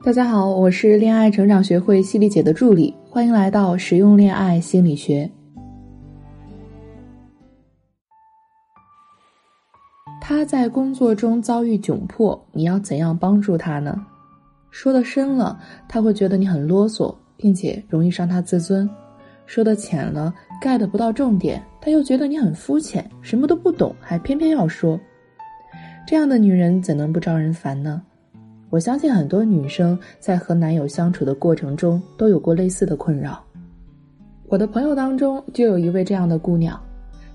大家好，我是恋爱成长学会犀利姐的助理，欢迎来到实用恋爱心理学。他在工作中遭遇窘迫，你要怎样帮助他呢？说的深了，他会觉得你很啰嗦，并且容易伤他自尊；说的浅了，get 不到重点，他又觉得你很肤浅，什么都不懂，还偏偏要说。这样的女人怎能不招人烦呢？我相信很多女生在和男友相处的过程中都有过类似的困扰。我的朋友当中就有一位这样的姑娘。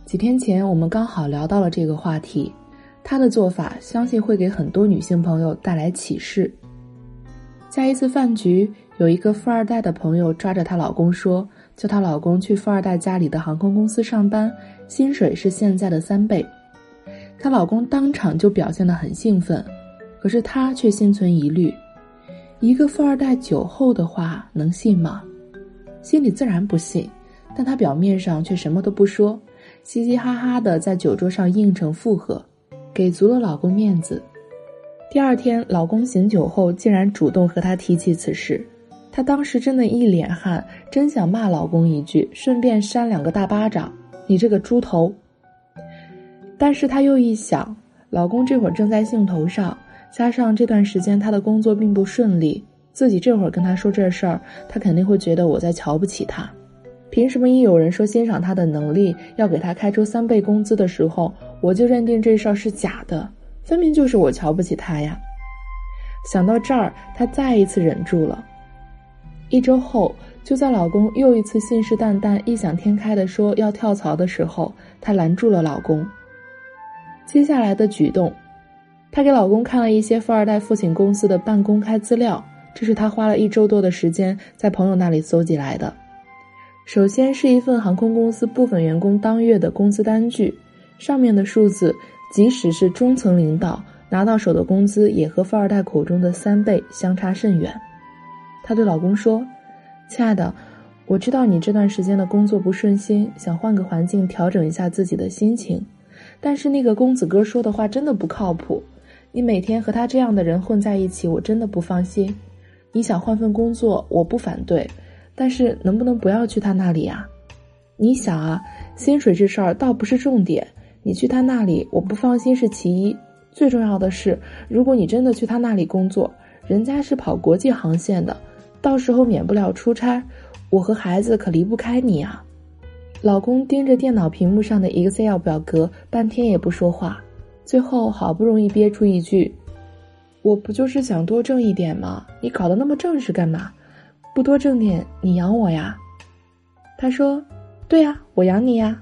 几天前我们刚好聊到了这个话题，她的做法相信会给很多女性朋友带来启示。在一次饭局，有一个富二代的朋友抓着她老公说，叫她老公去富二代家里的航空公司上班，薪水是现在的三倍。她老公当场就表现得很兴奋。可是他却心存疑虑，一个富二代酒后的话能信吗？心里自然不信，但他表面上却什么都不说，嘻嘻哈哈的在酒桌上应承附和，给足了老公面子。第二天，老公醒酒后竟然主动和他提起此事，他当时真的一脸汗，真想骂老公一句，顺便扇两个大巴掌：“你这个猪头！”但是他又一想，老公这会儿正在兴头上。加上这段时间他的工作并不顺利，自己这会儿跟他说这事儿，他肯定会觉得我在瞧不起他。凭什么一有人说欣赏他的能力，要给他开出三倍工资的时候，我就认定这事儿是假的？分明就是我瞧不起他呀！想到这儿，她再一次忍住了。一周后，就在老公又一次信誓旦旦、异想天开的说要跳槽的时候，她拦住了老公。接下来的举动。她给老公看了一些富二代父亲公司的半公开资料，这是她花了一周多的时间在朋友那里搜集来的。首先是一份航空公司部分员工当月的工资单据，上面的数字，即使是中层领导拿到手的工资，也和富二代口中的三倍相差甚远。她对老公说：“亲爱的，我知道你这段时间的工作不顺心，想换个环境调整一下自己的心情，但是那个公子哥说的话真的不靠谱。”你每天和他这样的人混在一起，我真的不放心。你想换份工作，我不反对，但是能不能不要去他那里啊？你想啊，薪水这事儿倒不是重点，你去他那里，我不放心是其一，最重要的是，如果你真的去他那里工作，人家是跑国际航线的，到时候免不了出差，我和孩子可离不开你啊。老公盯着电脑屏幕上的 Excel 表格，半天也不说话。最后好不容易憋出一句：“我不就是想多挣一点吗？你搞得那么正式干嘛？不多挣点，你养我呀？”他说：“对呀，我养你呀。”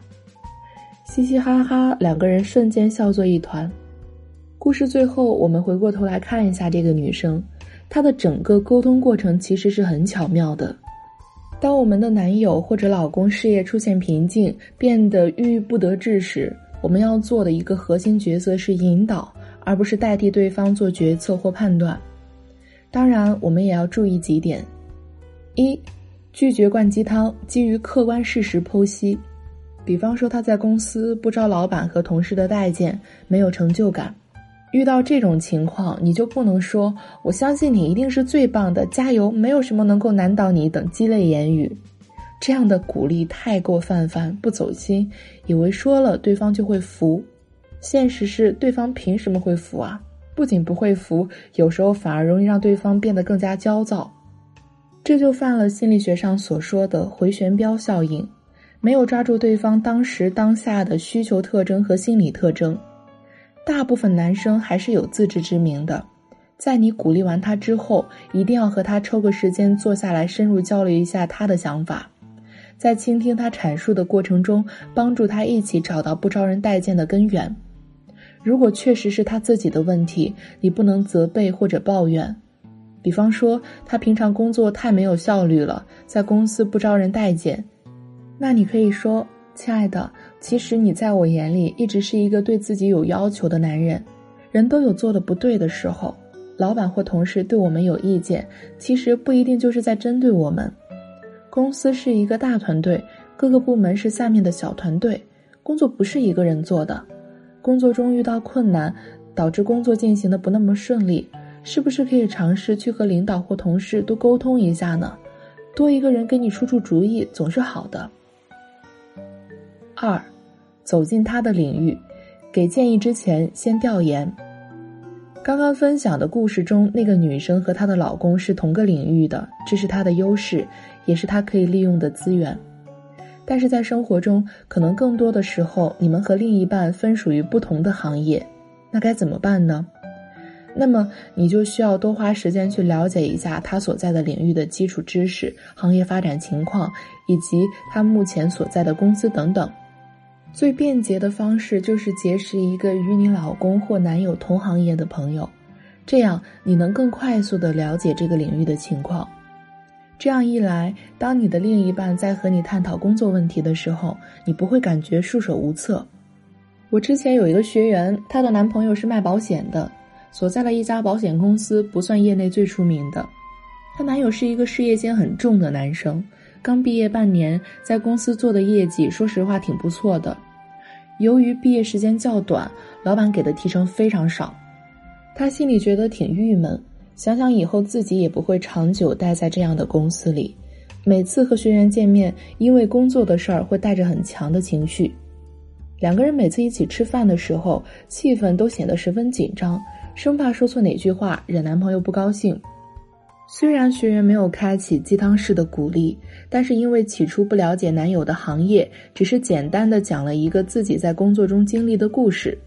嘻嘻哈哈，两个人瞬间笑作一团。故事最后，我们回过头来看一下这个女生，她的整个沟通过程其实是很巧妙的。当我们的男友或者老公事业出现瓶颈，变得郁郁不得志时，我们要做的一个核心角色是引导，而不是代替对方做决策或判断。当然，我们也要注意几点：一、拒绝灌鸡汤，基于客观事实剖析。比方说，他在公司不招老板和同事的待见，没有成就感。遇到这种情况，你就不能说“我相信你一定是最棒的，加油，没有什么能够难倒你”等鸡肋言语。这样的鼓励太过泛泛，不走心，以为说了对方就会服。现实是，对方凭什么会服啊？不仅不会服，有时候反而容易让对方变得更加焦躁。这就犯了心理学上所说的回旋镖效应，没有抓住对方当时当下的需求特征和心理特征。大部分男生还是有自知之明的，在你鼓励完他之后，一定要和他抽个时间坐下来，深入交流一下他的想法。在倾听他阐述的过程中，帮助他一起找到不招人待见的根源。如果确实是他自己的问题，你不能责备或者抱怨。比方说，他平常工作太没有效率了，在公司不招人待见，那你可以说：“亲爱的，其实你在我眼里一直是一个对自己有要求的男人。人都有做的不对的时候，老板或同事对我们有意见，其实不一定就是在针对我们。”公司是一个大团队，各个部门是下面的小团队，工作不是一个人做的。工作中遇到困难，导致工作进行的不那么顺利，是不是可以尝试去和领导或同事多沟通一下呢？多一个人给你出出主意总是好的。二，走进他的领域，给建议之前先调研。刚刚分享的故事中，那个女生和她的老公是同个领域的，这是她的优势，也是她可以利用的资源。但是在生活中，可能更多的时候，你们和另一半分属于不同的行业，那该怎么办呢？那么你就需要多花时间去了解一下他所在的领域的基础知识、行业发展情况，以及他目前所在的公司等等。最便捷的方式就是结识一个与你老公或男友同行业的朋友，这样你能更快速的了解这个领域的情况。这样一来，当你的另一半在和你探讨工作问题的时候，你不会感觉束手无策。我之前有一个学员，她的男朋友是卖保险的，所在的一家保险公司不算业内最出名的。她男友是一个事业心很重的男生。刚毕业半年，在公司做的业绩，说实话挺不错的。由于毕业时间较短，老板给的提成非常少，他心里觉得挺郁闷。想想以后自己也不会长久待在这样的公司里，每次和学员见面，因为工作的事儿会带着很强的情绪。两个人每次一起吃饭的时候，气氛都显得十分紧张，生怕说错哪句话惹男朋友不高兴。虽然学员没有开启鸡汤式的鼓励，但是因为起初不了解男友的行业，只是简单的讲了一个自己在工作中经历的故事，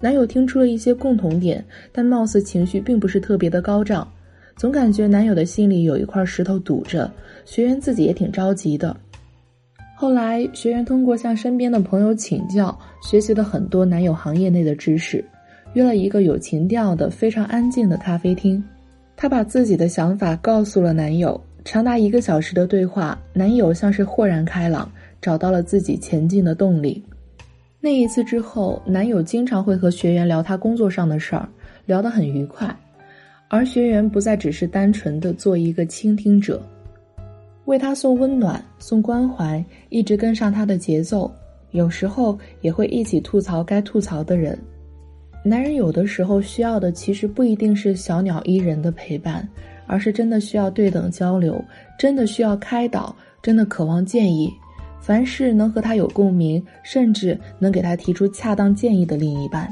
男友听出了一些共同点，但貌似情绪并不是特别的高涨，总感觉男友的心里有一块石头堵着，学员自己也挺着急的。后来学员通过向身边的朋友请教，学习了很多男友行业内的知识，约了一个有情调的、非常安静的咖啡厅。她把自己的想法告诉了男友，长达一个小时的对话，男友像是豁然开朗，找到了自己前进的动力。那一次之后，男友经常会和学员聊他工作上的事儿，聊得很愉快，而学员不再只是单纯的做一个倾听者，为他送温暖、送关怀，一直跟上他的节奏，有时候也会一起吐槽该吐槽的人。男人有的时候需要的其实不一定是小鸟依人的陪伴，而是真的需要对等交流，真的需要开导，真的渴望建议，凡事能和他有共鸣，甚至能给他提出恰当建议的另一半。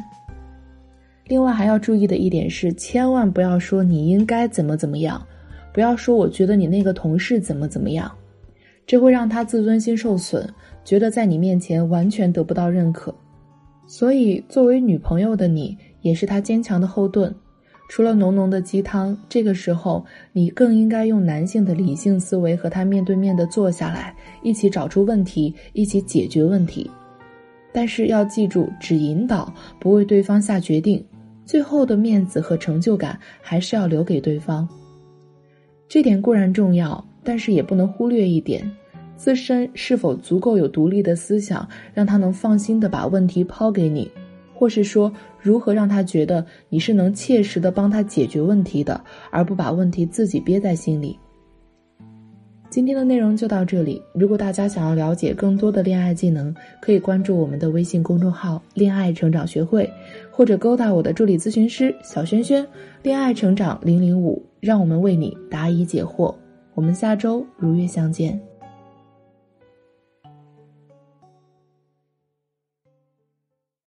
另外还要注意的一点是，千万不要说你应该怎么怎么样，不要说我觉得你那个同事怎么怎么样，这会让他自尊心受损，觉得在你面前完全得不到认可。所以，作为女朋友的你，也是他坚强的后盾。除了浓浓的鸡汤，这个时候你更应该用男性的理性思维和他面对面的坐下来，一起找出问题，一起解决问题。但是要记住，只引导，不为对方下决定。最后的面子和成就感还是要留给对方。这点固然重要，但是也不能忽略一点。自身是否足够有独立的思想，让他能放心的把问题抛给你，或是说如何让他觉得你是能切实的帮他解决问题的，而不把问题自己憋在心里。今天的内容就到这里。如果大家想要了解更多的恋爱技能，可以关注我们的微信公众号“恋爱成长学会”，或者勾搭我的助理咨询师小轩轩“恋爱成长零零五”，让我们为你答疑解惑。我们下周如约相见。